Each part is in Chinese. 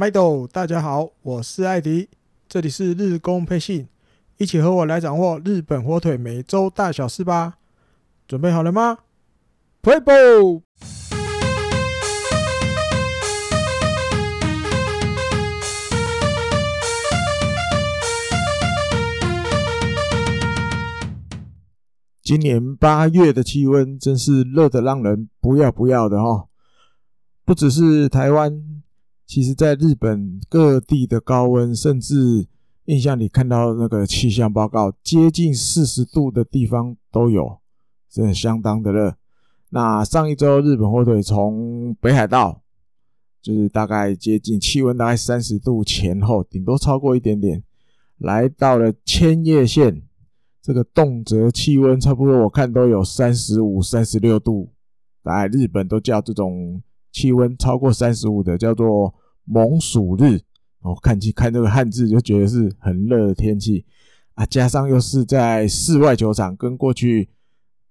麦豆，大家好，我是艾迪，这里是日工配信，一起和我来掌握日本火腿每周大小事吧。准备好了吗？Play ball！今年八月的气温真是热得让人不要不要的哦，不只是台湾。其实，在日本各地的高温，甚至印象里看到那个气象报告，接近四十度的地方都有，真的相当的热。那上一周，日本火腿从北海道，就是大概接近气温大概三十度前后，顶多超过一点点，来到了千叶县，这个动辄气温差不多，我看都有三十五、三十六度，大概日本都叫这种气温超过三十五的叫做。猛暑日，哦、看去看这个汉字就觉得是很热的天气啊，加上又是在室外球场，跟过去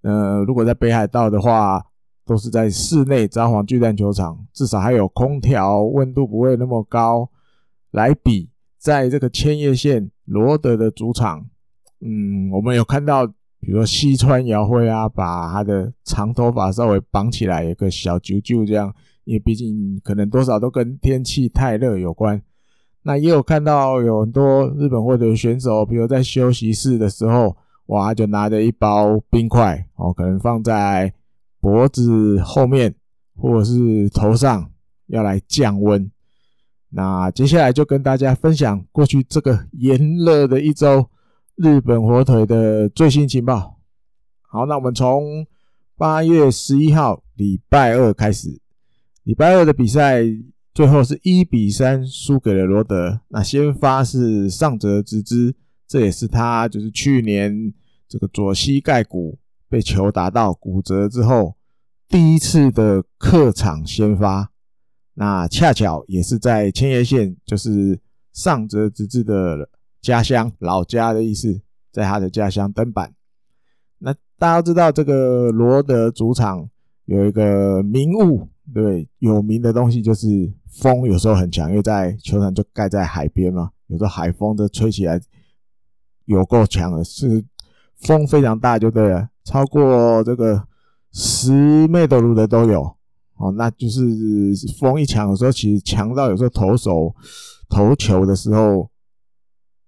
呃，如果在北海道的话，都是在室内札幌巨蛋球场，至少还有空调，温度不会那么高。来比在这个千叶县罗德的主场，嗯，我们有看到，比如说西川遥辉啊，把他的长头发稍微绑起来，有个小揪揪这样。因为毕竟可能多少都跟天气太热有关，那也有看到有很多日本火腿选手，比如在休息室的时候，哇，就拿着一包冰块哦，可能放在脖子后面或者是头上，要来降温。那接下来就跟大家分享过去这个炎热的一周，日本火腿的最新情报。好，那我们从八月十一号礼拜二开始。礼拜二的比赛，最后是一比三输给了罗德。那先发是上泽直之，这也是他就是去年这个左膝盖骨被球打到骨折之后第一次的客场先发。那恰巧也是在千叶县，就是上泽直之的家乡老家的意思，在他的家乡登板。那大家都知道，这个罗德主场有一个名物。对，有名的东西就是风，有时候很强，因为在球场就盖在海边嘛，有时候海风都吹起来有够强的，是风非常大，就对了，超过这个十米的路的都有哦。那就是风一强，有时候其实强到有时候投手投球的时候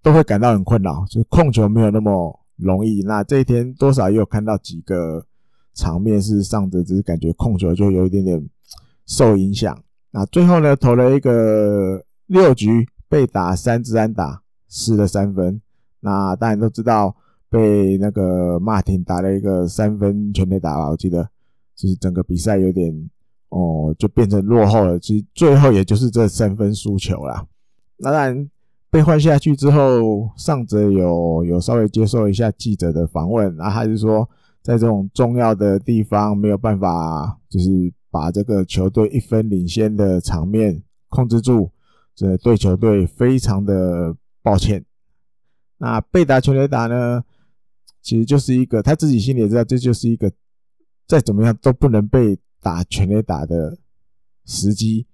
都会感到很困扰，就是控球没有那么容易。那这一天多少也有看到几个场面是上的，只是感觉控球就有一点点。受影响，那最后呢，投了一个六局被打三支安打，失了三分。那大家都知道，被那个马丁打了一个三分全垒打吧，我记得就是整个比赛有点哦，就变成落后了。其实最后也就是这三分输球啦。那当然被换下去之后，上泽有有稍微接受一下记者的访问，然后他就说在这种重要的地方没有办法，就是。把这个球队一分领先的场面控制住，这对球队非常的抱歉。那被打全垒打呢，其实就是一个他自己心里也知道，这就是一个再怎么样都不能被打全垒打的时机。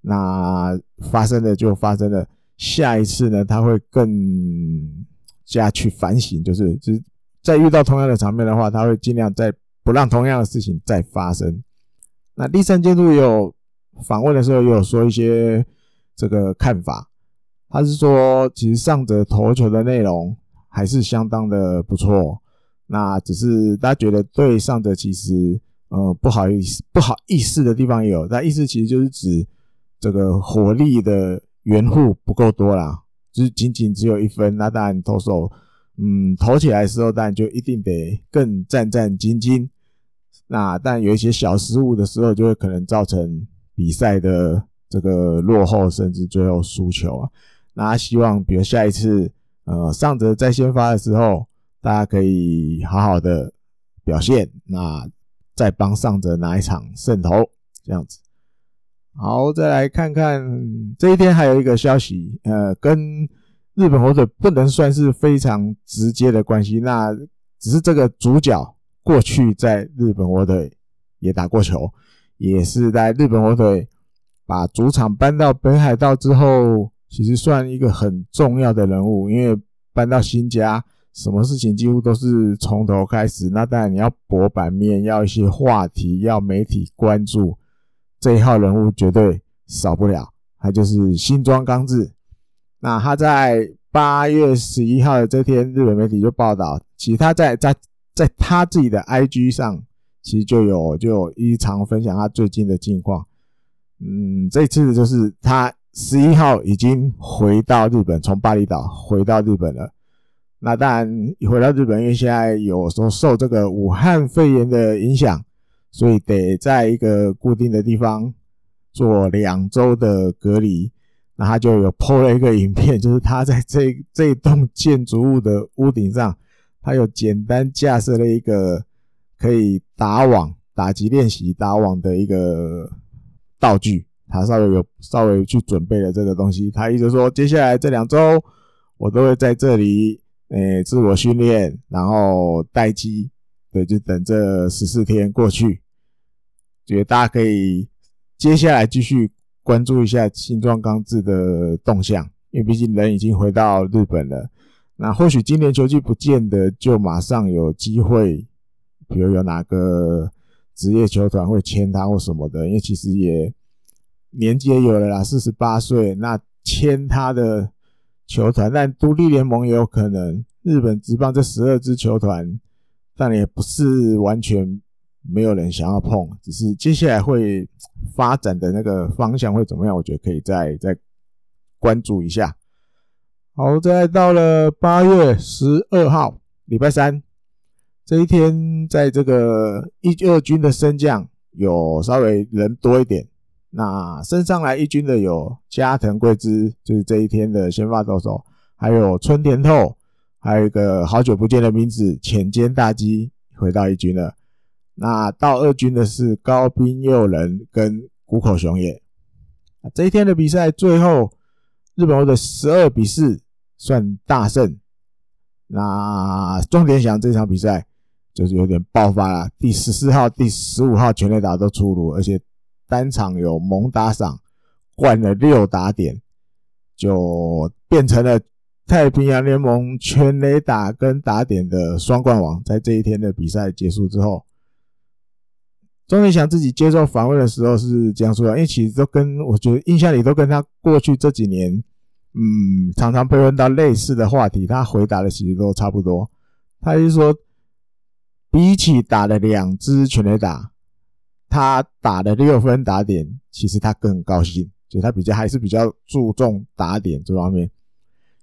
那发生的就发生了，下一次呢，他会更加去反省，就是就是再遇到同样的场面的话，他会尽量再不让同样的事情再发生。那第三监督也有访问的时候，也有说一些这个看法。他是说，其实上泽投球的内容还是相当的不错。那只是大家觉得对上泽其实呃不好意思，不好意思的地方也有。但意思其实就是指这个火力的援护不够多啦，就是仅仅只有一分。那当然投手嗯投起来的时候，当然就一定得更战战兢兢。那但有一些小失误的时候，就会可能造成比赛的这个落后，甚至最后输球啊。那希望比如下一次，呃，上泽在先发的时候，大家可以好好的表现，那再帮上泽拿一场胜投，这样子。好，再来看看这一天还有一个消息，呃，跟日本火腿不能算是非常直接的关系，那只是这个主角。过去在日本火腿也打过球，也是在日本火腿把主场搬到北海道之后，其实算一个很重要的人物，因为搬到新家，什么事情几乎都是从头开始。那当然你要博版面，要一些话题，要媒体关注，这一号人物绝对少不了。他就是新庄刚志。那他在八月十一号的这天，日本媒体就报道，其他在在在他自己的 IG 上。其实就有就有一常分享他最近的近况，嗯，这次就是他十一号已经回到日本，从巴厘岛回到日本了。那当然，回到日本，因为现在有时候受这个武汉肺炎的影响，所以得在一个固定的地方做两周的隔离。那他就有 PO 了一个影片，就是他在这这栋建筑物的屋顶上，他有简单架设了一个。可以打网、打击练习、打网的一个道具，他稍微有稍微去准备了这个东西。他一直说，接下来这两周我都会在这里，诶，自我训练，然后待机，对，就等这十四天过去。觉得大家可以接下来继续关注一下新庄刚志的动向，因为毕竟人已经回到日本了。那或许今年球季不见得就马上有机会。比如有哪个职业球团会签他或什么的，因为其实也年纪也有了啦，四十八岁，那签他的球团，但独立联盟也有可能。日本职棒这十二支球团，但也不是完全没有人想要碰，只是接下来会发展的那个方向会怎么样，我觉得可以再再关注一下。好，再到了八月十二号，礼拜三。这一天，在这个一二军的升降有稍微人多一点。那升上来一军的有加藤贵之，就是这一天的先发投手，还有春田透，还有一个好久不见的名字浅间大基回到一军了。那到二军的是高滨佑人跟谷口雄也。这一天的比赛最后，日本队的十二比四算大胜。那重点想这场比赛。就是有点爆发了，第十四号、第十五号全垒打都出炉，而且单场有猛打赏，灌了六打点，就变成了太平洋联盟全垒打跟打点的双冠王。在这一天的比赛结束之后，钟联祥自己接受访问的时候是这样说的，因为其实都跟我觉得印象里都跟他过去这几年，嗯，常常被问到类似的话题，他回答的其实都差不多。他就是说。比起打了两支全垒打，他打了六分打点，其实他更高兴，就他比较还是比较注重打点这方面，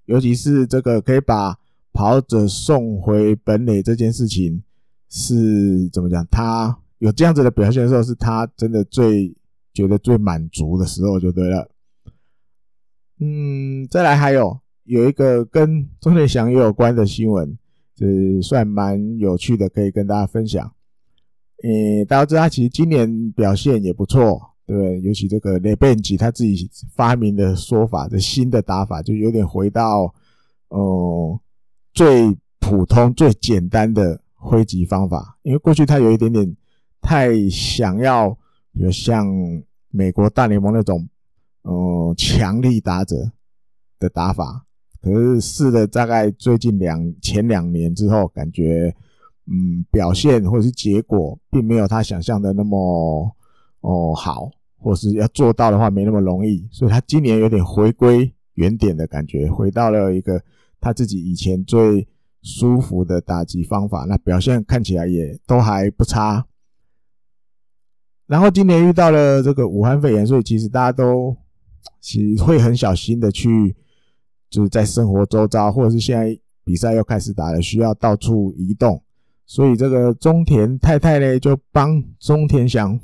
尤其是这个可以把跑者送回本垒这件事情，是怎么讲？他有这样子的表现的时候，是他真的最觉得最满足的时候，就对了。嗯，再来还有有一个跟钟点祥也有关的新闻。这算蛮有趣的，可以跟大家分享。诶，大家知道他其实今年表现也不错，对？尤其这个雷贝吉他自己发明的说法，这新的打法就有点回到呃最普通、最简单的挥击方法。因为过去他有一点点太想要，比如像美国大联盟那种呃强力打者的打法。可是试了大概最近两前两年之后，感觉嗯表现或者是结果并没有他想象的那么哦好，或是要做到的话没那么容易，所以他今年有点回归原点的感觉，回到了一个他自己以前最舒服的打击方法，那表现看起来也都还不差。然后今年遇到了这个武汉肺炎，所以其实大家都其实会很小心的去。就是在生活周遭，或者是现在比赛又开始打了，需要到处移动，所以这个中田太太呢，就帮中田翔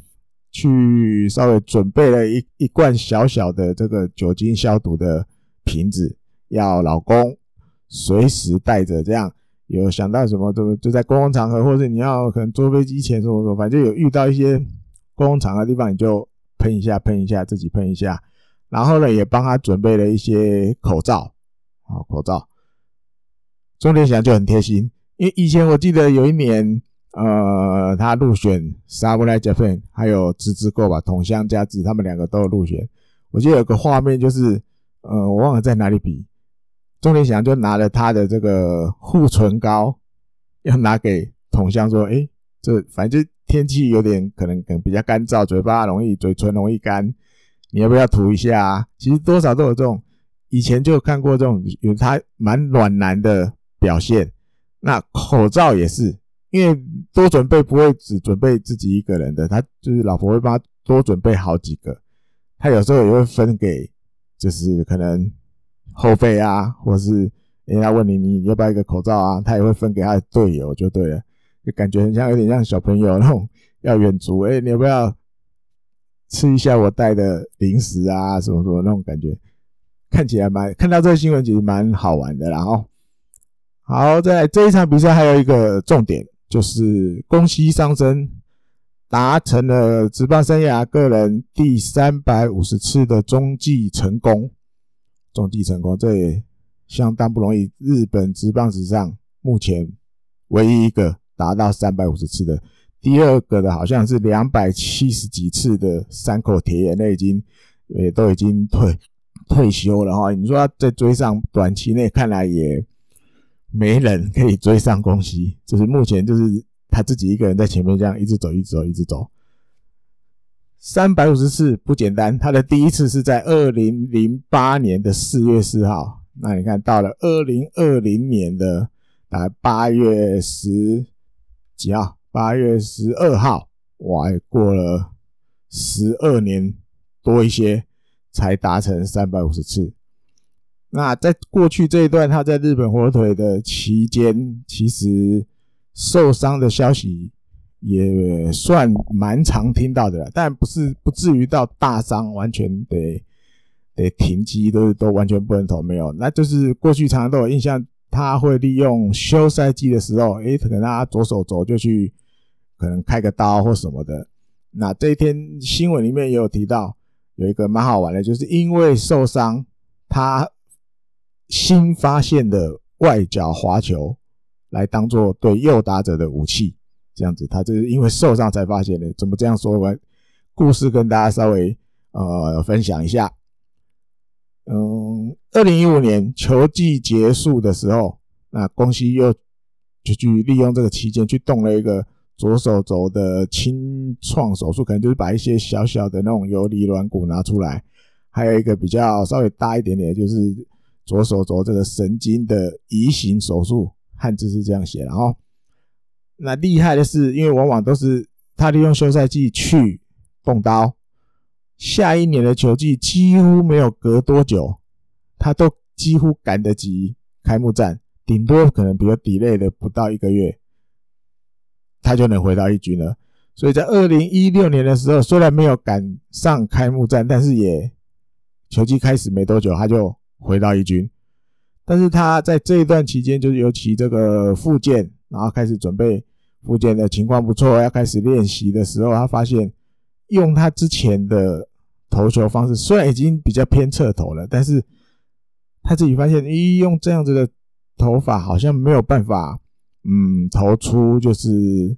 去稍微准备了一一罐小小的这个酒精消毒的瓶子，要老公随时带着。这样有想到什么，就就在公共场合，或者你要可能坐飞机前什么什么，反正有遇到一些公共场合的地方，你就喷一下，喷一下，自己喷一下。然后呢，也帮他准备了一些口罩。好，口罩，钟联祥就很贴心，因为以前我记得有一年 呃，他入选サムライジャパン，还有直之助吧，筒香佳子他们两个都有入选。我记得有个画面就是，呃，我忘了在哪里比，钟林翔就拿了他的这个护唇膏，要拿给筒香说，诶，这反正就天气有点可能可能比较干燥，嘴巴容易嘴唇容易干， 你要不要涂一下啊？其实多少都有这种，以前就看过这种有他蛮暖男的表现。那口罩也是。因为多准备不会只准备自己一个人的，他就是老婆会帮他多准备好几个。他有时候也会分给，就是可能后辈啊，或是人家问你你要不要一个口罩啊，他也会分给他的队友就对了，就感觉很像有点像小朋友那种要远足，哎，你要不要吃一下我带的零食啊，什么什么那种感觉，看起来蛮看到这个新闻其实蛮好玩的。然后，好，在这一场比赛还有一个重点。就是宫西上升达成了职棒生涯个人第三百五十次的中继成功，中继成功，这也相当不容易。日本职棒史上目前唯一一个达到三百五十次的，第二个的好像是两百七十几次的山口铁人，那已经也都已经退退休了哈。你说他在追上，短期内看来也。没人可以追上宫西，就是目前就是他自己一个人在前面这样一直走，一直走，一直走。三百五十次不简单，他的第一次是在二零零八年的四月四号。那你看到了二零二零年的大概八月十几号？八月十二号，哇，过了十二年多一些才达成三百五十次。那在过去这一段，他在日本火腿的期间，其实受伤的消息也算蛮常听到的，但不是不至于到大伤，完全得得停机，都都完全不能投，没有。那就是过去常常都有印象，他会利用休赛季的时候，诶，可能他左手肘就去可能开个刀或什么的。那这一天新闻里面也有提到，有一个蛮好玩的，就是因为受伤，他。新发现的外角滑球来当做对右打者的武器，这样子，他就是因为受伤才发现的。怎么这样说完？故事跟大家稍微呃分享一下。嗯，二零一五年球季结束的时候，那宫西又就去利用这个期间去动了一个左手肘的清创手术，可能就是把一些小小的那种游离软骨拿出来，还有一个比较稍微大一点点，就是。左手肘这个神经的移行手术，汉字是这样写的哦。那厉害的是，因为往往都是他利用休赛季去动刀，下一年的球季几乎没有隔多久，他都几乎赶得及开幕战，顶多可能比较 delay 的不到一个月，他就能回到一军了。所以在二零一六年的时候，虽然没有赶上开幕战，但是也球季开始没多久，他就。回到一军，但是他在这一段期间，就是尤其这个复健，然后开始准备复健的情况不错，要开始练习的时候，他发现用他之前的投球方式，虽然已经比较偏侧投了，但是他自己发现，咦，用这样子的投法好像没有办法，嗯，投出就是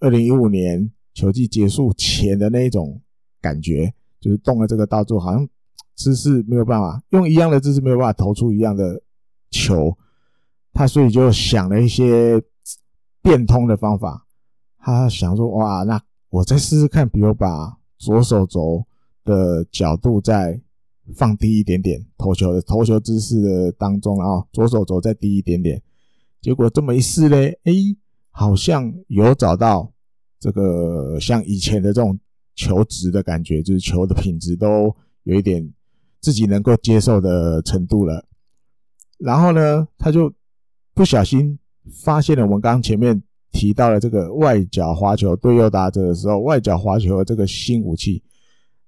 二零一五年球季结束前的那一种感觉，就是动了这个动作，好像。姿势没有办法用一样的姿势没有办法投出一样的球，他所以就想了一些变通的方法。他想说：“哇，那我再试试看，比如把左手肘的角度再放低一点点，投球的投球姿势的当中，然后左手肘再低一点点。结果这么一试嘞，哎，好像有找到这个像以前的这种球质的感觉，就是球的品质都有一点。”自己能够接受的程度了，然后呢，他就不小心发现了我们刚前面提到的这个外角滑球对右打者的时候，外角滑球这个新武器。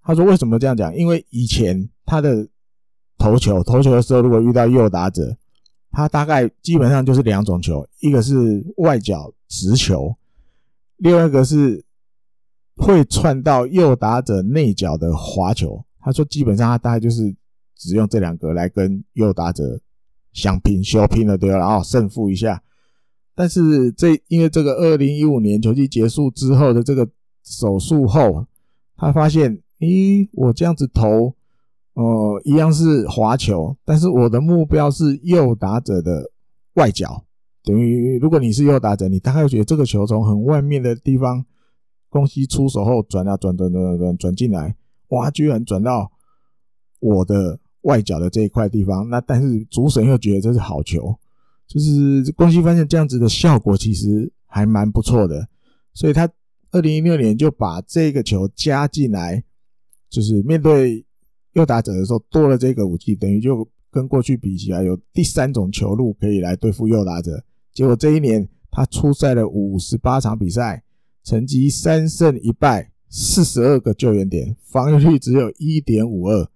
他说为什么这样讲？因为以前他的投球投球的时候，如果遇到右打者，他大概基本上就是两种球，一个是外角直球，另外一个是会窜到右打者内角的滑球。他说：“基本上他大概就是只用这两个来跟右打者相拼、修拼了，对吧？然后胜负一下。但是这因为这个二零一五年球季结束之后的这个手术后，他发现，咦，我这样子投，呃，一样是滑球，但是我的目标是右打者的外角，等于如果你是右打者，你大概觉得这个球从很外面的地方，宫西出手后转啊转转转转转转进来，哇，居然转到我的外角的这一块地方，那但是主审又觉得这是好球。就是宫西发现这样子的效果其实还蛮不错的，所以他二零一六年就把这个球加进来，就是面对右打者的时候多了这个武器，等于就跟过去比起来有第三种球路可以来对付右打者。结果这一年他出赛了五十八场比赛，成绩三胜一败，四十二个救援点，防御率只有一点五二。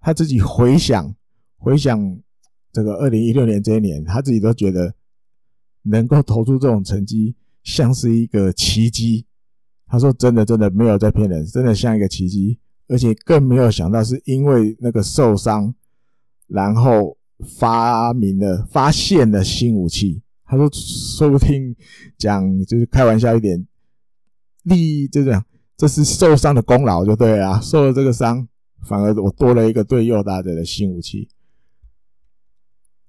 他自己回想回想。这个二零一六年这一年，他自己都觉得能够投出这种成绩，像是一个奇迹。他说：“真的，真的没有在骗人，真的像一个奇迹。而且更没有想到，是因为那个受伤，然后发明了、发现了新武器。”他说：“说不定讲就是开玩笑一点，利益就这样，这是受伤的功劳就对了啊。受了这个伤，反而我多了一个对右打者的新武器。”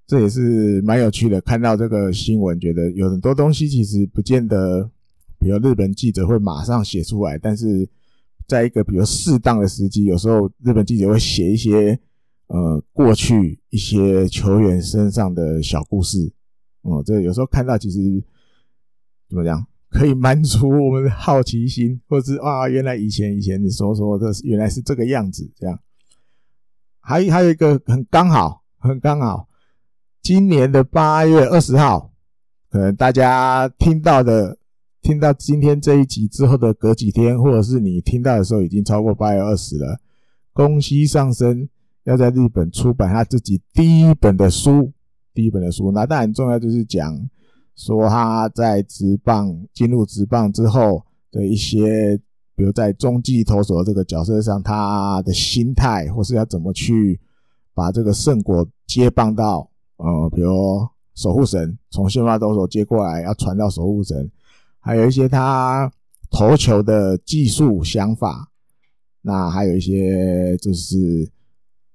这也是蛮有趣的，看到这个新闻，觉得有很多东西其实不见得，比如日本记者会马上写出来，但是在一个比如适当的时机，有时候日本记者会写一些呃过去一些球员身上的小故事，哦、这有时候看到其实怎么讲，可以满足我们的好奇心，或者是啊，原来以前以前你说说的原来是这个样子，这样，还还有一个很刚好，很刚好。今年的八月二十号，可能大家听到的，听到今天这一集之后的隔几天，或者是你听到的时候，已经超过八月二十了。宫西尚生要在日本出版他自己第一本的书，第一本的书。那当然很重要，就是讲说他在职棒进入职棒之后的一些，比如在中继投手的这个角色上，他的心态，或是要怎么去把这个胜果接棒到。呃，比如守护神从先发投手接过来，要传到守护神，还有一些他投球的技术想法，那还有一些就是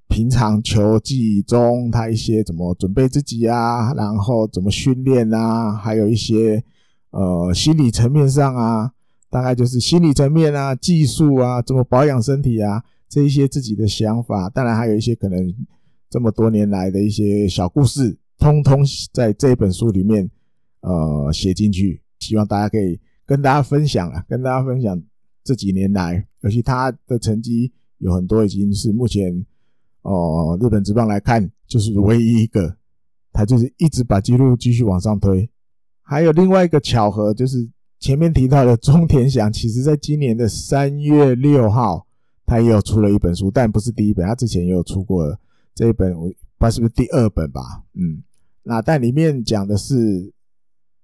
平常球技中他一些怎么准备自己啊，然后怎么训练啊，还有一些呃心理层面上啊，大概就是心理层面啊，技术啊，怎么保养身体啊，这一些自己的想法，当然还有一些可能。这么多年来的一些小故事，通通在这本书里面，呃，写进去，希望大家可以跟大家分享啊，跟大家分享这几年来，尤其他的成绩有很多已经是目前，哦、日本职棒来看，就是唯一一个，他就是一直把纪录继续往上推。还有另外一个巧合，就是前面提到的中田翔，其实在今年的三月六号，他也有出了一本书，但不是第一本，他之前也有出过。这一本我不知道是不是第二本吧，嗯，那但里面讲的是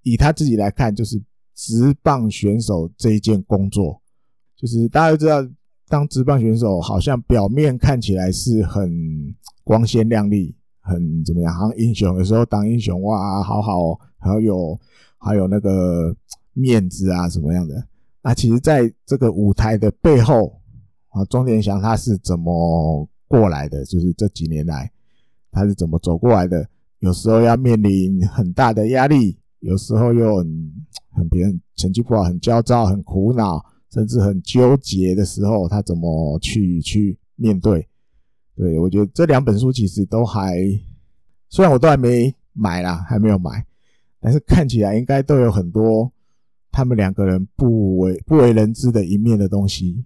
以他自己来看，就是职棒选手这一件工作，就是大家都知道，当职棒选手好像表面看起来是很光鲜亮丽，很怎么样，好像英雄，有时候当英雄哇，好好，还有还有那个面子啊什么样的，那其实在这个舞台的背后啊，中田翔他是怎么？过来的就是这几年来，他是怎么走过来的？有时候要面临很大的压力，有时候又很很别人成绩不好，很焦躁、很苦恼，甚至很纠结的时候，他怎么去去面对？对，我觉得这两本书其实都还，虽然我都还没买啦，还没有买，但是看起来应该都有很多他们两个人不为不为人知的一面的东西。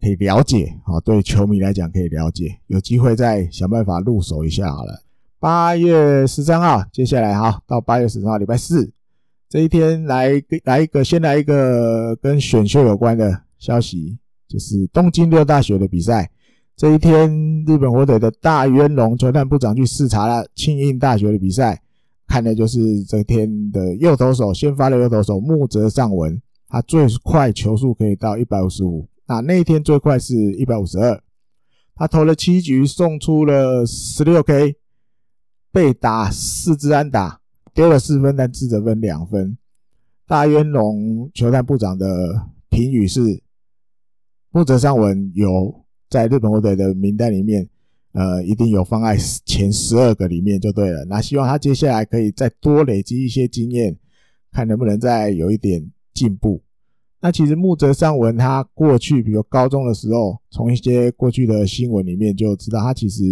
可以了解啊，对球迷来讲可以了解，有机会再想办法入手一下好了。八月十三号，接下来哈，到八月十三号礼拜四这一天来来一个，先来一个跟选秀有关的消息，就是东京六大学的比赛。这一天，日本火腿的大渊龙球探部长去视察了庆应大学的比赛，看的就是这天的右投手，先发的右投手木泽尚文，他最快球速可以到一百五十五。那那一天最快是一百五十二，他投了七局，送出了十六 K，被打四支安打，丢了四分，但自责分两分。大渊龙球探部长的评语是：木泽尚文有在日本火腿的名单里面，呃，一定有放在前十二个里面就对了。那希望他接下来可以再多累积一些经验，看能不能再有一点进步。那其实木泽尚文他过去，比如高中的时候，从一些过去的新闻里面就知道，他其实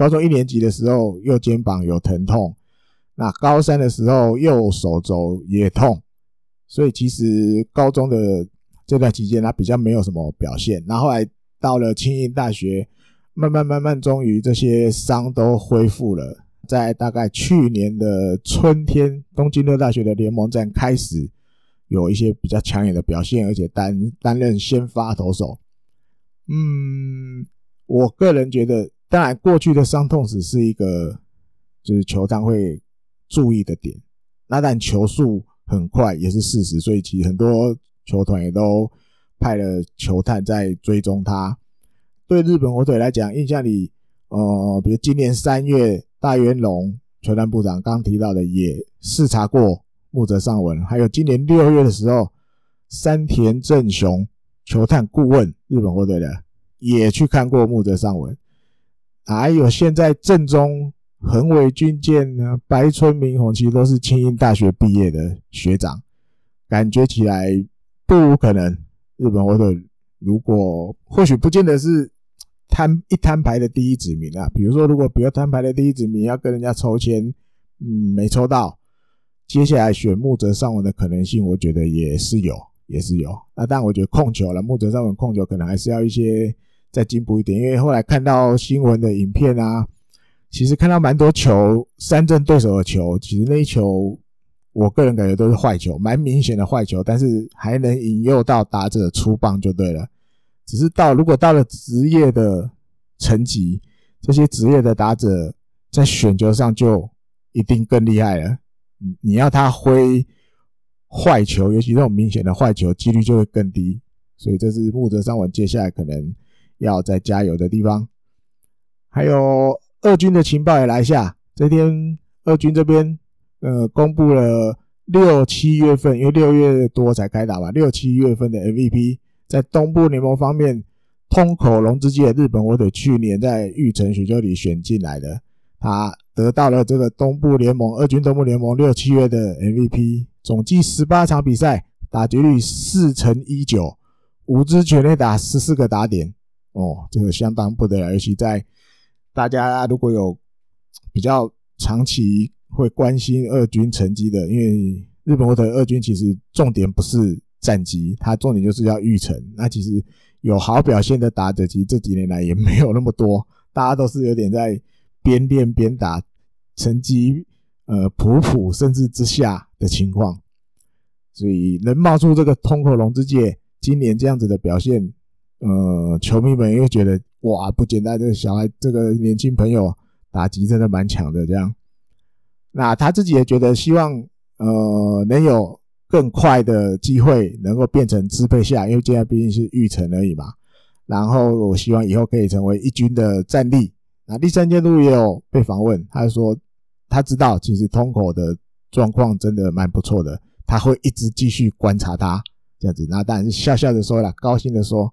高中一年级的时候右肩膀有疼痛，那高三的时候右手肘也痛，所以其实高中的这段期间他比较没有什么表现。然后来到了庆应大学，慢慢慢慢，终于这些伤都恢复了，在大概去年的春天，东京六大学的联盟战开始。有一些比较抢眼的表现，而且担担任先发投手。嗯，我个人觉得，当然过去的伤痛史是一个就是球探会注意的点。那但球速很快也是事实，所以其实很多球团也都派了球探在追踪他。对日本火腿来讲，印象里，呃，比如今年三月，大元龙球探部长刚提到的也视察过。木泽尚文，还有今年六月的时候，山田正雄球探顾问日本火腿的也去看过木泽尚文，还有现在正中横尾俊健呢，白村明宏其实都是庆应大学毕业的学长，感觉起来不无可能。日本火腿如果或许不见得是摊一摊牌的第一指名啊，比如说如果不要摊牌的第一指名要跟人家抽签，嗯，没抽到。接下来选木泽尚文的可能性，我觉得也是有，也是有。那但，我觉得控球了，木泽尚文控球可能还是要一些再进步一点。因为后来看到新闻的影片啊，其实看到蛮多球三振对手的球，其实那一球，我个人感觉都是坏球，蛮明显的坏球，但是还能引诱到打者出棒就对了。只是到如果到了职业的层级，这些职业的打者在选球上就一定更厉害了。你要他挥坏球，尤其这种明显的坏球，几率就会更低。所以这是木泽上文接下来可能要再加油的地方。还有二军的情报也来一下，这天二军这边呃公布了六七月份，因为六月多才开打嘛，六七月份的 MVP 在东部联盟方面，通口龙之介日本火腿去年在育成选秀里选进来的。他得到了这个东部联盟二军东部联盟六七月的 MVP，总计十八场比赛，打击率四成一九，五支全垒打十四个打点，哦，这个相当不得了。尤其在大家如果有比较长期会关心二军成绩的，因为日本国的二军其实重点不是战绩，它重点就是要育成。那其实有好表现的打者，其实这几年来也没有那么多，大家都是有点在。边练边打，成绩呃普普甚至之下的情况，所以能冒出这个通口龙之介今年这样子的表现，呃，球迷们又觉得哇不简单，这个小孩这个年轻朋友打击真的蛮强的这样。那他自己也觉得希望呃能有更快的机会能够变成支配下，因为现在毕竟是育成而已嘛。然后我希望以后可以成为一军的战力。那第三监督也有被访问，他说他知道其实通口的状况真的蛮不错的，他会一直继续观察他这样子。那当然是笑笑的说了，高兴的说，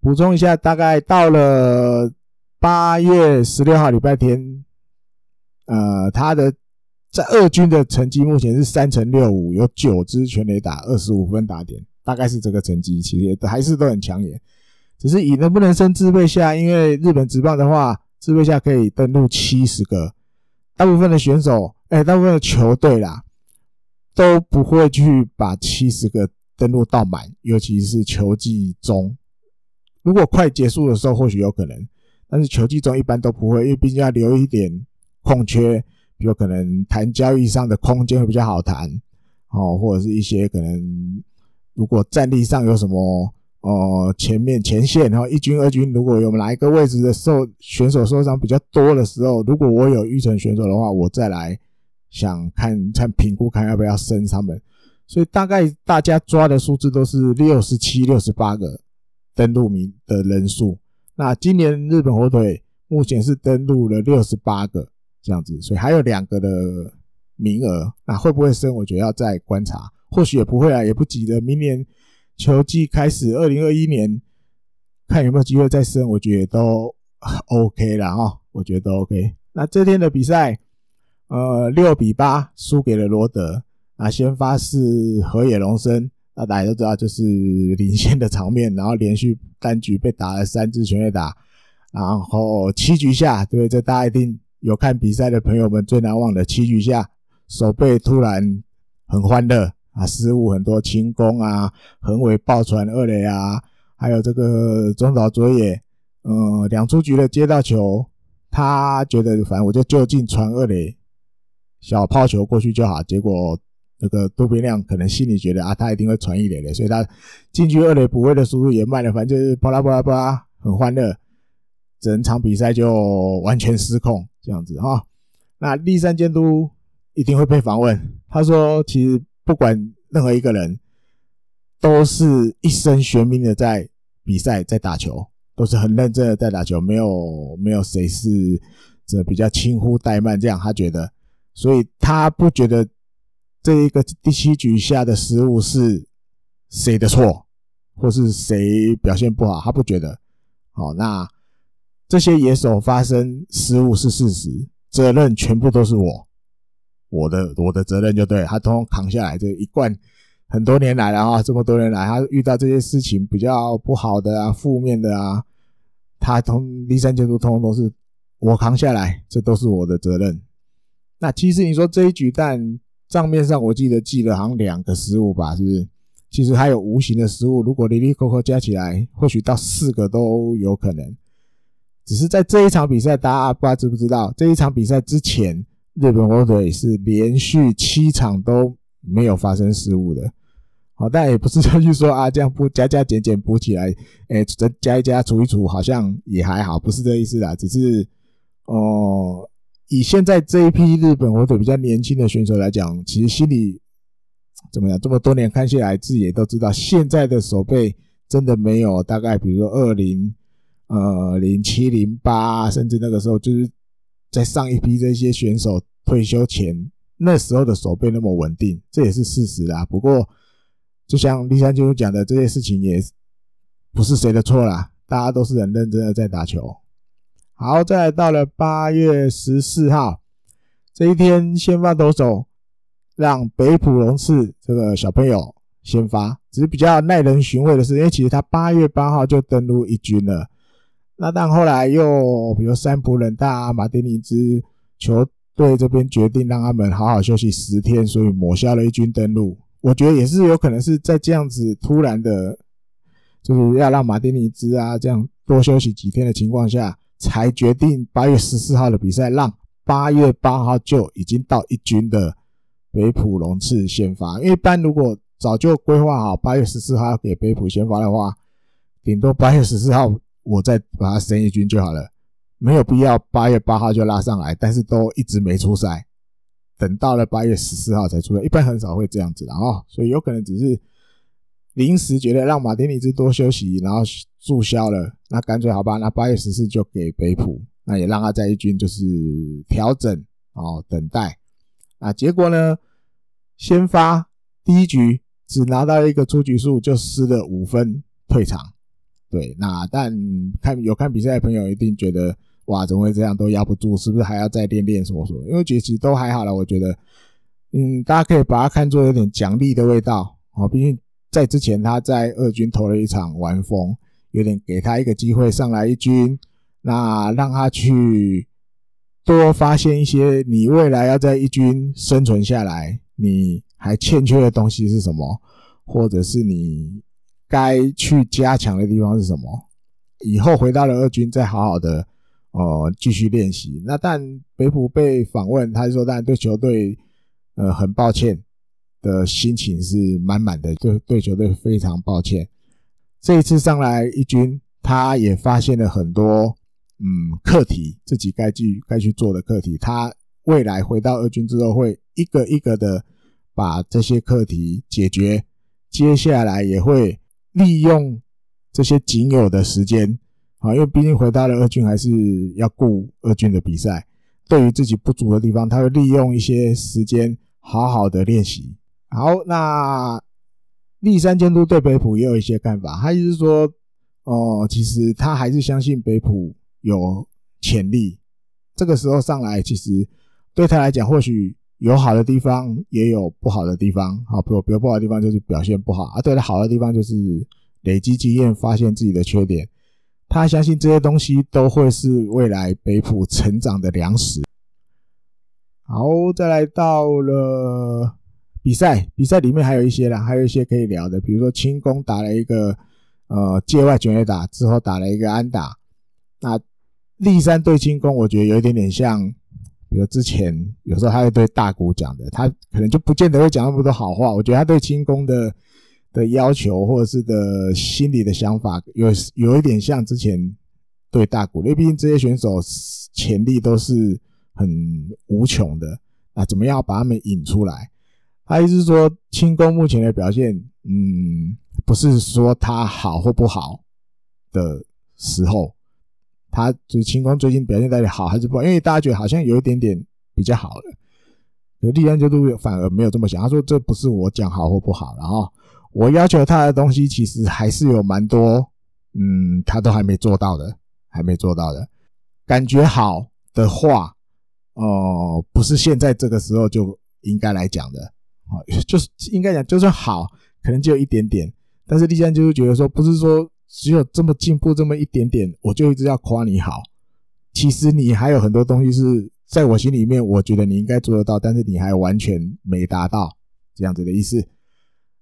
补充一下，大概到了八月十六号礼拜天，呃，他的在二军的成绩目前是三乘六五，有九支全垒打，二十五分打点，大概是这个成绩，其实也还是都很抢眼。只是以能不能升支配下，因为日本职棒的话。支配下可以登录七十个，大部分的选手，哎、大部分的球队啦，都不会去把七十个登录到满，尤其是球季中。如果快结束的时候，或许有可能，但是球季中一般都不会，因为毕竟要留一点空缺，比如可能谈交易上的空间会比较好谈，哦，或者是一些可能如果战力上有什么。哦，前面前线，然后一军、二军，如果有哪一个位置的受选手受伤比较多的时候，如果我有预成选手的话，我再来想看看评估，看要不要升他们。所以大概大家抓的数字都是六十七、六十八个登录名的人数。那今年日本火腿目前是登录了六十八个这样子，所以还有两个的名额。那会不会升？我觉得要再观察，或许也不会啊，也不急的。明年球季开始，二零二一年看有没有机会再升，我觉得都 OK 了哈，我觉得都 OK。那这天的比赛，呃，六比八输给了罗德。那先发是河野龙生，那大家都知道就是领先的场面，然后连续单局被打了三支全垒打，然后七局下，对，这大家一定有看比赛的朋友们最难忘的七局下，手背突然很欢乐啊，失误很多，轻功啊，横尾爆传二垒啊，还有这个中岛佐野，嗯，两出局的接到球，他觉得反正我就就近传二垒，小抛球过去就好，结果。那个渡边亮可能心里觉得啊，他一定会传一垒的，所以他进去二垒补位的速度也慢了，反正就是巴拉巴拉巴拉，很欢乐，整场比赛就完全失控这样子哈。那栗山监督一定会被访问，他说其实不管任何一个人，都是一生悬命的在比赛，在打球，都是很认真的在打球，没有没有谁是这比较轻忽怠慢这样，他觉得，所以他不觉得。这一个第七局下的失误是谁的错，或是谁表现不好？他不觉得。好，那这些野手发生失误是事实，责任全部都是我，我的我的责任就对，他通通扛下来。这一贯很多年来了啊，这么多年来，他遇到这些事情比较不好的啊、负面的啊，他通第三阶段通通都是我扛下来，这都是我的责任。那其实你说这一局但。账面上我记得记了好像两个失误吧，是不是？其实还有无形的失误，如果哩哩抠抠加起来，或许到四个都有可能。只是在这一场比赛，大家不知道知不知道？这一场比赛之前，日本火腿是连续七场都没有发生失误的。好，但也不是就去说啊，这样不加加减减补起来，哎，再加一加除一除，好像也还好，不是这意思啦，只是哦。以现在这一批日本或者比较年轻的选手来讲，其实心里怎么样？这么多年看下来，自己也都知道，现在的守备真的没有大概，比如说二零呃零七零八，甚至那个时候就是在上一批这些选手退休前那时候的守备那么稳定，这也是事实啦。不过，就像栗山监督讲的，这些事情也不是谁的错啦，大家都是很认真的在打球。好，再来到了八月十四号这一天，先发投手让北浦龙次这个小朋友先发，只是比较耐人寻味的是，因为其实他八月八号就登陆一军了。那但后来又比如三浦稔大、马丁尼兹球队这边决定让他们好好休息十天，所以抹消了一军登陆。我觉得也是有可能是在这样子突然的，就是要让马丁尼兹啊这样多休息几天的情况下。才决定八月十四号的比赛，让八月八号就已经到一军的北浦龙次先发。因为一般如果早就规划好八月十四号要给北浦先发的话，顶多八月十四号我再把他升一军就好了，没有必要八月八号就拉上来。但是都一直没出赛，等到了八月十四号才出赛，一般很少会这样子的哦。所以有可能只是临时觉得让马丁尼兹多休息，然后。注销了，那干脆好吧，那八月十四就给北浦，那也让他在一军就是调整哦，等待。那结果呢？先发第一局只拿到一个出局数，就失了五分退场。对，那但看有看比赛的朋友一定觉得哇，怎么会这样都压不住？是不是还要再练练什么什么？因为其实都还好了，我觉得，嗯，大家可以把它看作有点奖励的味道哦。毕竟在之前他在二军投了一场完封。有点给他一个机会上来一军，那让他去多发现一些你未来要在一军生存下来，你还欠缺的东西是什么，或者是你该去加强的地方是什么？以后回到了二军再好好的呃继续练习。那但北浦被访问，他说当然对球队呃很抱歉的心情是满满的，对对球队非常抱歉。这一次上来一军，他也发现了很多嗯课题，自己该去该去做的课题。他未来回到二军之后，会一个一个的把这些课题解决。接下来也会利用这些仅有的时间啊，因为毕竟回到了二军，还是要顾二军的比赛。对于自己不足的地方，他会利用一些时间好好的练习。好，那立山监督对北埔也有一些看法，他意思是说，哦、其实他还是相信北埔有潜力。这个时候上来，其实对他来讲，或许有好的地方，也有不好的地方。好，比如比如不好的地方就是表现不好啊，对他好的地方就是累积经验，发现自己的缺点。他相信这些东西都会是未来北埔成长的粮食。好，再来到了比赛，比赛里面还有一些啦，还有一些可以聊的，比如说清宫打了一个呃界外全垒打之后打了一个安打。那栗山对清宫，我觉得有一点点像，比如之前有时候他会对大谷讲的，他可能就不见得会讲那么多好话。我觉得他对清宫的。的要求或者是的心里的想法，有有一点像之前对大谷，因为毕竟这些选手潜力都是很无穷的，那怎么样把他们引出来？他意思是说，清宫目前的表现，嗯，不是说他好或不好的时候，他就是清宫最近表现到底好还是不好？因为大家觉得好像有一点点比较好了，有栗山监督反而没有这么想，他说这不是我讲好或不好，然后。我要求他的东西其实还是有蛮多，嗯，他都还没做到的，还没做到的。感觉好的话，哦、不是现在这个时候就应该来讲的，哦，就是应该讲，就算好，可能就一点点。但是立山就是觉得说，不是说只有这么进步这么一点点，我就一直要夸你好。其实你还有很多东西是在我心里面，我觉得你应该做得到，但是你还完全没达到这样子的意思。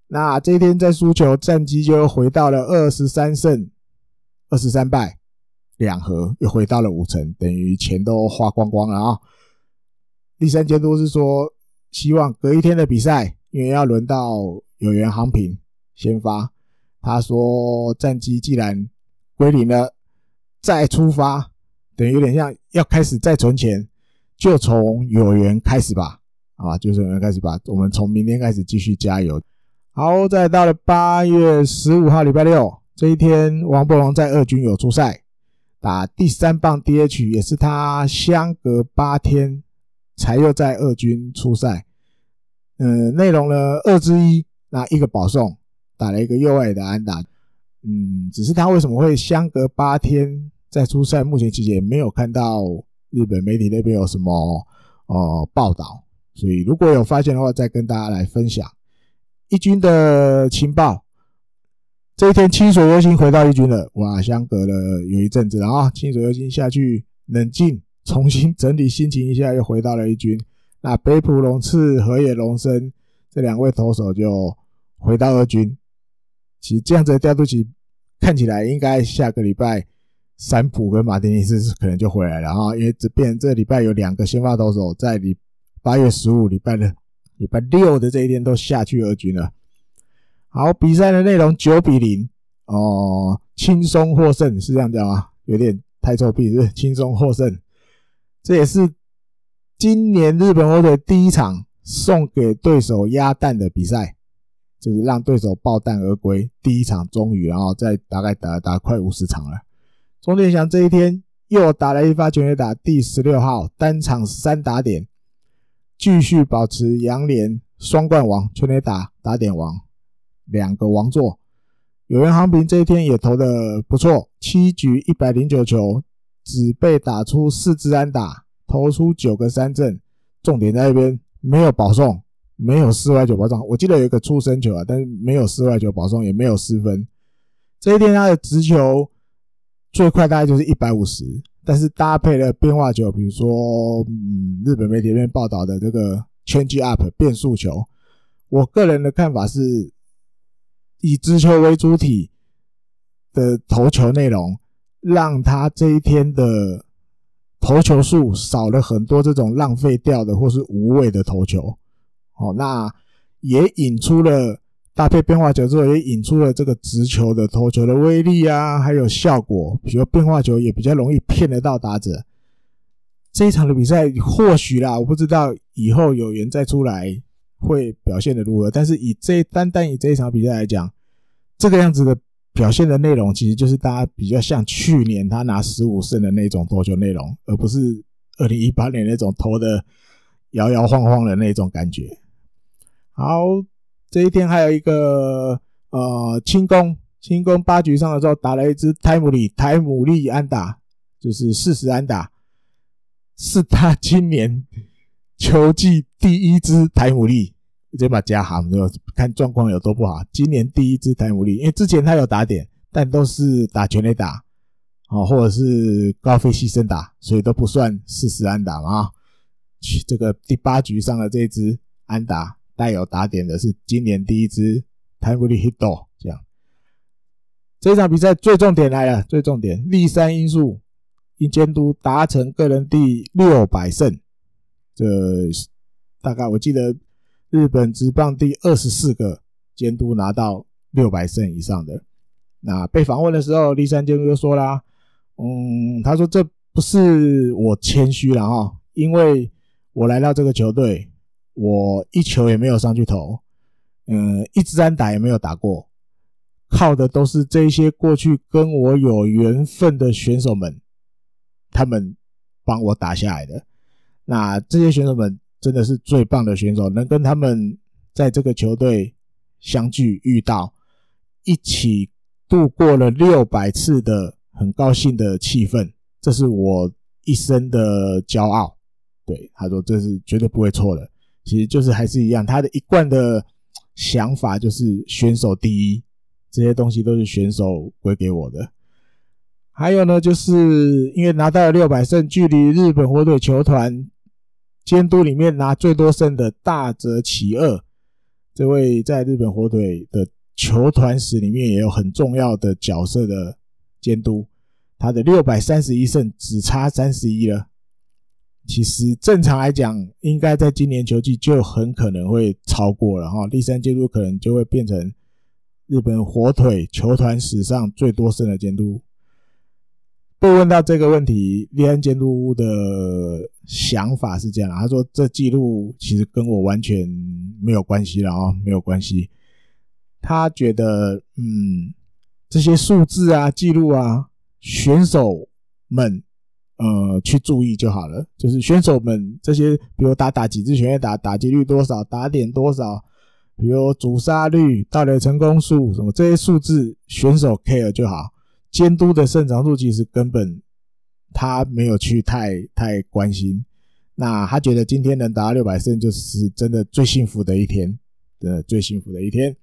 那这一天在输球，战绩就回到了二十三胜二十三败两和，又回到了五成，等于钱都花光光了啊！栗山监督是说，希望隔一天的比赛，因为要轮到有缘航平先发，他说战机既然归零了，再出发，等于有点像要开始再存钱，就从有缘开始吧，啊，就从有缘开始吧，我们从明天开始继续加油。好，再到了八月十五号礼拜六这一天，王柏融在二军有出赛，打第三棒 DH，也是他相隔八天才又在二军出赛。嗯，内容呢二之一，那一个保送，打了一个右外的安打。嗯，只是他为什么会相隔八天再出赛？目前其实也没有看到日本媒体那边有什么呃报道，所以如果有发现的话，再跟大家来分享。一军的情报，这一天清水优心回到一军了，哇，相隔了有一阵子了啊，清水优心下去冷静，重新整理心情一下，又回到了一军。那北浦龙次、河野龙生这两位投手就回到二军。其实这样子的调度，其看起来应该下个礼拜三浦跟马丁尼斯可能就回来了啊，因为这边这礼拜有两个先发投手在礼八月十五礼拜的。礼拜六的这一天都下去二军了。好，比赛的内容九比零哦，轻松获胜是这样讲吗？有点太臭屁，是？轻松获胜，这也是今年日本火腿第一场送给对手鸭蛋的比赛，就是让对手爆蛋而归。第一场终于，然后再大概打了打快五十场了。钟殿祥这一天又打了一发全垒打，第十六号，单场三打点。继续保持洋联双冠王、全垒打打点王两个王座。有原航平这一天也投的不错，七局一百零九球，只被打出四支安打，投出九个三振。重点在那边没有保送，没有四坏九保送。我记得有一个出生球啊，但是没有四坏球保送，也没有失分。这一天他的直球最快大概就是一百五十。但是搭配了变化球，比如说，嗯，日本媒体那边报道的这个 change up 变速球，我个人的看法是，以直球为主体的投球内容，让他这一天的投球数少了很多这种浪费掉的或是无谓的投球。好，那也引出了。搭配变化球之后，也引出了这个直球的投球的威力啊，还有效果。比如变化球也比较容易骗得到打者。这一场的比赛或许啦，我不知道以后有缘再出来会表现的如何。但是以这单单以这一场比赛来讲，这个样子的表现的内容，其实就是大家比较像去年他拿十五胜的那种投球内容，而不是二零一八年那种投的摇摇晃晃的那种感觉。好，这一天还有一个呃轻功，轻功八局上的时候打了一支泰姆利台姆利安打，就是四十安打，是他今年球季第一支台姆利。这把加行就看状况有多不好。今年第一支台姆利，因为之前他有打点，但都是打全垒打，哦，或者是高飞牺牲打，所以都不算四十安打嘛。这个第八局上的这一支安打带有打点的是今年第一支台姆利 hit 这样。这场比赛最重点来了，最重点，立山因素因监督达成个人第六百胜，这大概我记得。日本职棒第二十四个监督拿到六百胜以上的，那被访问的时候，栗山监督就说啦：“嗯，他说这不是我谦虚了哈，因为我来到这个球队，我一球也没有上去投，嗯，一支安打也没有打过，靠的都是这些过去跟我有缘分的选手们，他们帮我打下来的。那这些选手们。”真的是最棒的选手，能跟他们在这个球队相聚、遇到，一起度过了六百次的很高兴的气氛，这是我一生的骄傲。对，他说这是绝对不会错的。其实就是还是一样，他的一贯的想法就是选手第一，这些东西都是选手归给我的。还有呢，就是因为拿到了六百胜，距离日本火腿球团。监督里面拿最多胜的大泽启二，这位在日本火腿的球团史里面也有很重要的角色的监督，他的六百三十一胜只差三十一了。其实正常来讲，应该在今年球季就很可能会超过了哈，第三监督可能就会变成日本火腿球团史上最多胜的监督。被问到这个问题，栗山监督的想法是这样，他说：“这记录其实跟我完全没有关系了啊，没有关系。他觉得，嗯，这些数字啊、记录啊，选手们呃去注意就好了。就是选手们这些，比如打打几支拳打，打击率多少，打点多少，比如主杀率、盗垒成功数什么这些数字，选手 care 就好。”监督的胜场数其实根本他没有去太太关心，那他觉得今天能达到六百胜就是真的最幸福的一天，的最幸福的一天。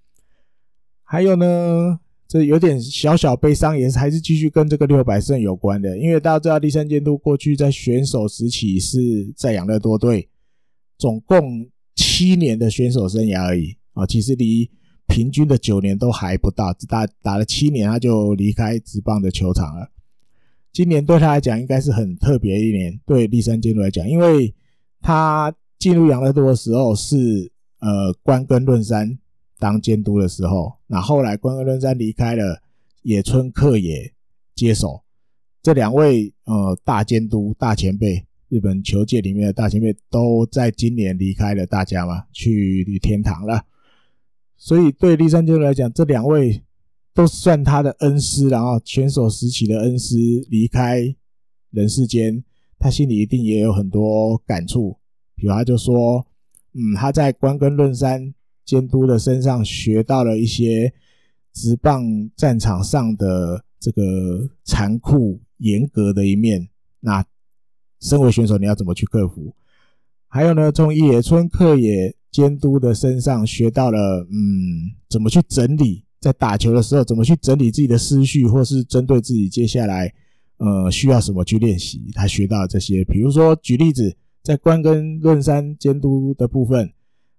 还有呢，这有点小小悲伤，也是还是继续跟这个六百胜有关的，因为大家知道第三监督过去在选手时期是在养乐多队，总共七年的选手生涯而已啊，其实离。平均的九年都还不到，只打打了七年，他就离开职棒的球场了。今年对他来讲应该是很特别一年，对栗山监督来讲，因为他进入养乐多的时候是呃关根润山当监督的时候，那后来关根润山离开了，野村克也接手，这两位呃大监督大前辈，日本球界里面的大前辈都在今年离开了大家嘛，去天堂了。所以对栗山监督来讲，这两位都算他的恩师，然后选手时期的恩师离开人世间，他心里一定也有很多感触。比如他就说，嗯，他在关根论山监督的身上学到了一些直棒战场上的这个残酷严格的一面。那身为选手，你要怎么去克服？还有呢，从野村克也。监督的身上学到了，嗯，怎么去整理，在打球的时候怎么去整理自己的思绪，或是针对自己接下来，呃，需要什么去练习。他学到这些，比如说举例子，在关根润山监督的部分，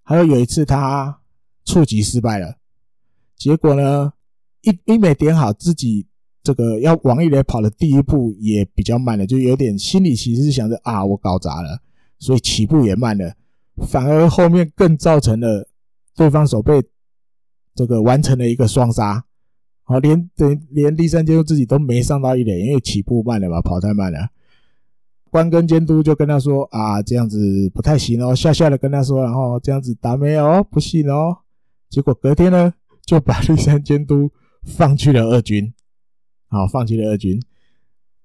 还有有一次他触及失败了，结果呢，一一没点好，自己这个要往一垒跑的第一步也比较慢了，就有点心里其实是想着啊，我搞砸了，所以起步也慢了。反而后面更造成了对方守备这个完成了一个双杀，好，连等连第三监督自己都没上到一垒，因为起步慢了嘛，跑太慢了。关根监督就跟他说啊，这样子不太行哦，笑笑的跟他说，然后这样子打没有不行哦。结果隔天呢，就把第三监督放去了二军，好，放弃了二军。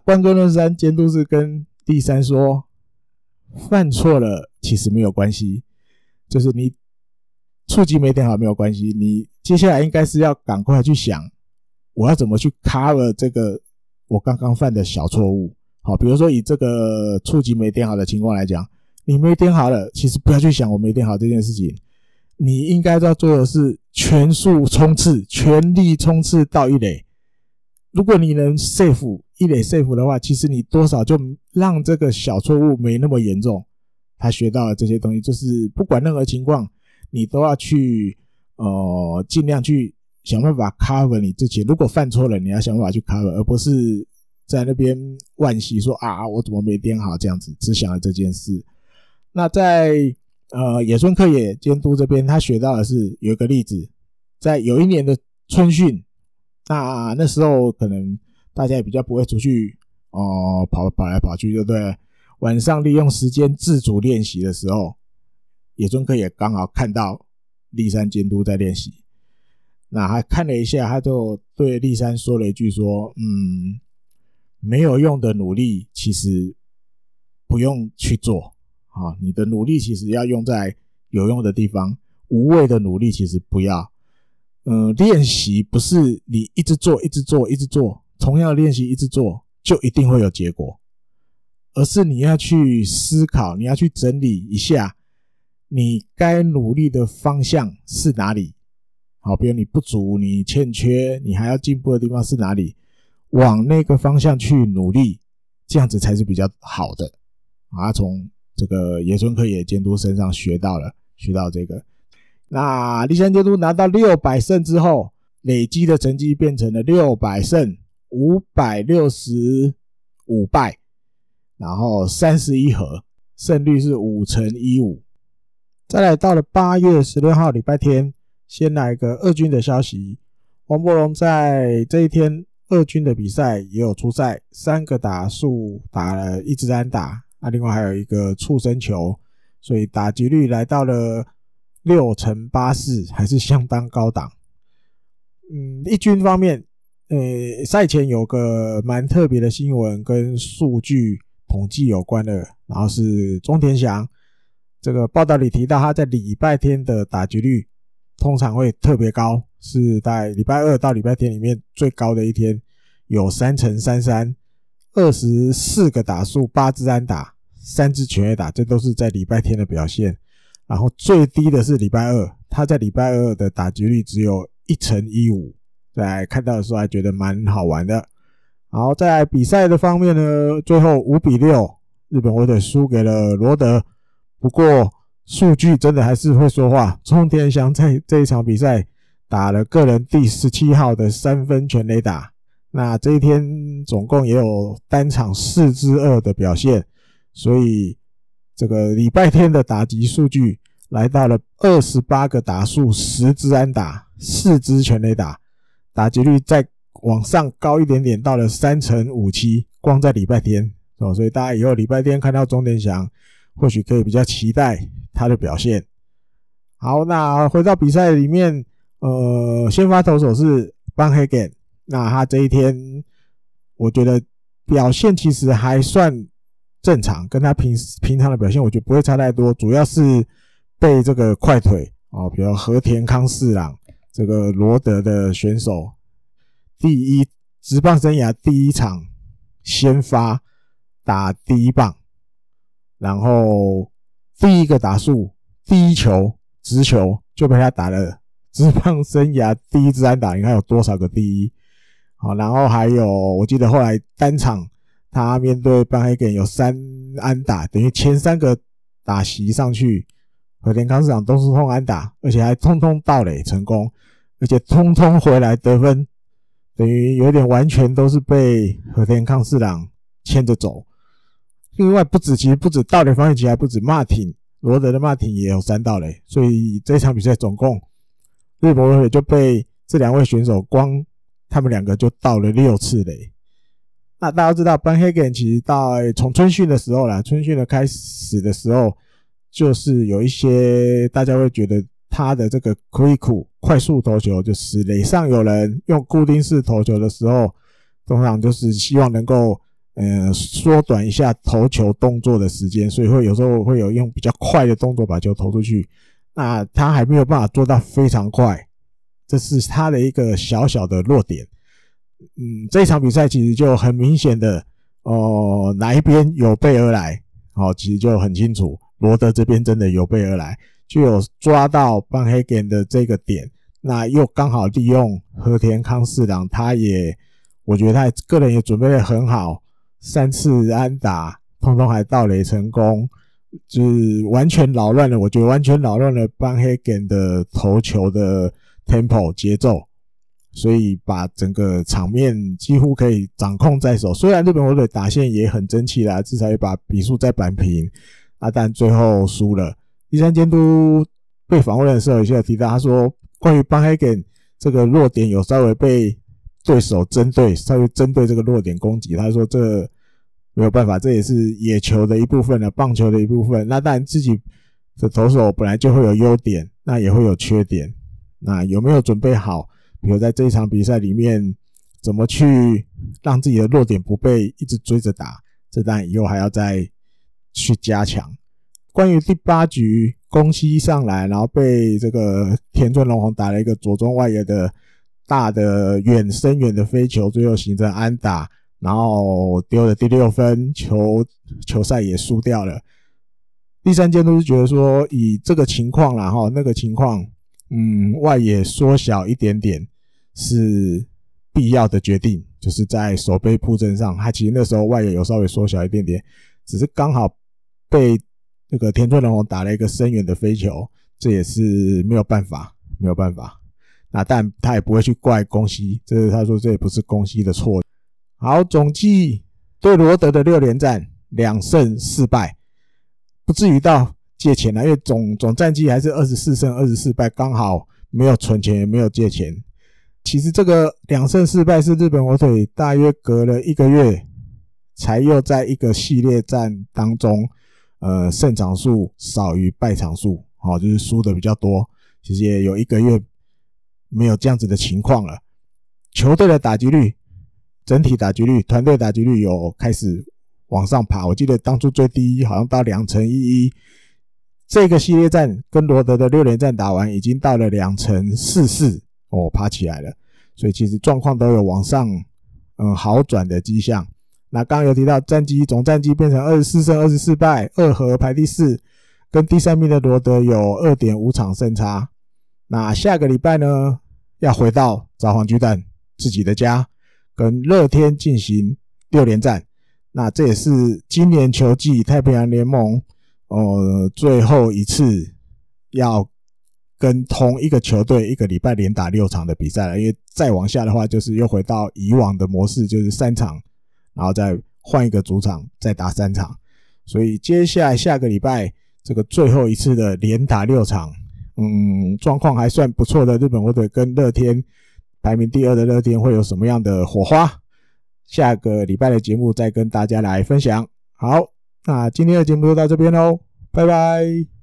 关根润三监督是跟第三说。犯错了其实没有关系，就是你触及没点好没有关系，你接下来应该是要赶快去想，我要怎么去 cover 这个我刚刚犯的小错误。好，比如说以这个触及没点好的情况来讲，你没点好了，其实不要去想我没点好这件事情，你应该要做的是全速冲刺，全力冲刺到一垒。如果你能 safe 一垒 safe 的话，其实你多少就让这个小错误没那么严重。他学到了这些东西，就是不管任何情况，你都要去呃尽量去想办法 cover 你自己。如果犯错了，你要想办法去 cover，而不是在那边惋惜说啊，我怎么没点好这样子，只想了这件事。那在呃野村克也监督这边，他学到的是有一个例子，在有一年的春训。那那时候可能大家也比较不会出去哦，跑跑来跑去，对不对？晚上利用时间自主练习的时候，野村克也刚好看到立山监督在练习，那他看了一下，他就对立山说了一句说：“嗯，没有用的努力其实不用去做啊，你的努力其实要用在有用的地方，无谓的努力其实不要。”嗯，练习不是你一直做、一直做、一直做，同样的练习一直做就一定会有结果，而是你要去思考，你要去整理一下，你该努力的方向是哪里？好，比如你不足、你欠缺、你还要进步的地方是哪里？往那个方向去努力，这样子才是比较好的。啊，从这个野村克也监督身上学到了，学到这个。那立山监督拿到六百胜之后，累积的成绩变成了六百胜五百六十五败，然后三十一和，胜率是五乘一五。再来到了八月十六号礼拜天，先来个二军的消息，王柏融在这一天二军的比赛也有出赛，三个打数打了一支安打，啊，另外还有一个触身球，所以打击率来到了。六乘八四还是相当高档。嗯，一军方面，呃，赛前有个蛮特别的新闻，跟数据统计有关的。然后是中田翔，这个报道里提到他在礼拜天的打击率通常会特别高，是在礼拜二到礼拜天里面最高的一天，有三成三三，二十四个打数，八支安打，三支全垒打，这都是在礼拜天的表现。然后最低的是礼拜二，他在礼拜二的打击率只有一成一五，在看到的时候还觉得蛮好玩的。好在比赛的方面呢，最后五比六，日本火腿输给了罗德。不过数据真的还是会说话，冲田翔在这一场比赛打了个人第十七号的三分全垒打，那这一天总共也有单场四支二的表现，所以。这个礼拜天的打击数据来到了二十八个打数，十支安打，四支全垒打，打击率再往上高一点点，到了三成五七。光在礼拜天哦，所以大家以后礼拜天看到钟点翔，或许可以比较期待他的表现。好，那回到比赛里面，呃，先发投手是 Van 那他这一天我觉得表现其实还算。正常，跟他平平常的表现，我觉得不会差太多。主要是被这个快腿哦，比如和田康四郎这个罗德的选手，第一职棒生涯第一场先发打第一棒，然后第一个打数第一球直球就被他打了职棒生涯第一支安打，你看有多少个第一？好，然后还有我记得后来单场。他面对 Van Hagen 有三安打，等于前三个打席上去，和田康士朗都是轰安打，而且还通通盗垒成功，而且通通回来得分，等于有点完全都是被和田康士朗牵着走。另外不止，其实不止盗垒方面，其实还不止马挺罗德的马挺也有三盗垒，所以这场比赛总共日本火腿就被这两位选手光他们两个就盗了六次垒。那大家知道，Van Hagen 其实到从春训的时候啦，春训的开始的时候，就是有一些大家会觉得他的这个 quick 快速投球，就是垒上有人用固定式投球的时候，通常就是希望能够呃缩短一下投球动作的时间，所以会有时候会有用比较快的动作把球投出去。那他还没有办法做到非常快，这是他的一个小小的弱点。嗯，这场比赛其实就很明显的哦，哪一边有备而来，哦，其实就很清楚，罗德这边真的有备而来，就有抓到邦黑根的这个点，那又刚好利用和田康四郎，他也，我觉得他个人也准备得很好，三次安打，通通还盗垒成功，就是完全扰乱了，我觉得完全扰乱了邦黑根的投球的 tempo 节奏。所以把整个场面几乎可以掌控在手。虽然日本火腿打线也很争气啦，至少也把比数再扳平啊，但最后输了。第三监督被访问的时候，有些提到他说，关于邦黑根这个弱点有稍微被对手针对，稍微针对这个弱点攻击。他说这没有办法，这也是野球的一部分了，棒球的一部分。那当然自己的投手本来就会有优点，那也会有缺点。那有没有准备好？比如在这一场比赛里面，怎么去让自己的弱点不被一直追着打？这当然以后还要再去加强。关于第八局宫西上来，然后被这个田村龙宏打了一个左中外野的大的远深远的飞球，最后形成安打，然后丢了第六分，球球赛也输掉了。第三件都是觉得说，以这个情况啦哈，那个情况。嗯，外野缩小一点点是必要的决定，就是在守备布阵上，他其实那时候外野有稍微缩小一点点，只是刚好被那个田村龙宏打了一个深远的飞球，这也是没有办法，没有办法。那但他也不会去怪宫西，这是他说这也不是宫西的错。好，总计对罗德的六连战两胜四败，不至于到。借钱了，因为总总战绩还是二十四胜二十四败，刚好没有存钱也没有借钱。其实这个两胜四败是日本火腿大约隔了一个月，才又在一个系列战当中，呃，胜场数少于败场数，好，就是输的比较多。其实也有一个月没有这样子的情况了。球队的打击率，整体打击率，团队打击率有开始往上爬。我记得当初最低好像到两成一一。这个系列战跟罗德的六连战打完，已经到了两成四四哦，爬起来了，所以其实状况都有往上嗯好转的迹象。那刚有提到战绩总战绩变成二十四胜二十四败，二和排第四，跟第三名的罗德有二点五场胜差。那下个礼拜呢，要回到札幌巨蛋自己的家，跟乐天进行六连战。那这也是今年球季太平洋联盟。呃，最后一次要跟同一个球队一个礼拜连打六场的比赛了，因为再往下的话，就是又回到以往的模式，就是三场，然后再换一个主场再打三场。所以接下来下个礼拜这个最后一次的连打六场，嗯，状况还算不错的日本火腿跟乐天排名第二的乐天会有什么样的火花？下个礼拜的节目再跟大家来分享。好。那今天的节目就到这边喽，拜拜。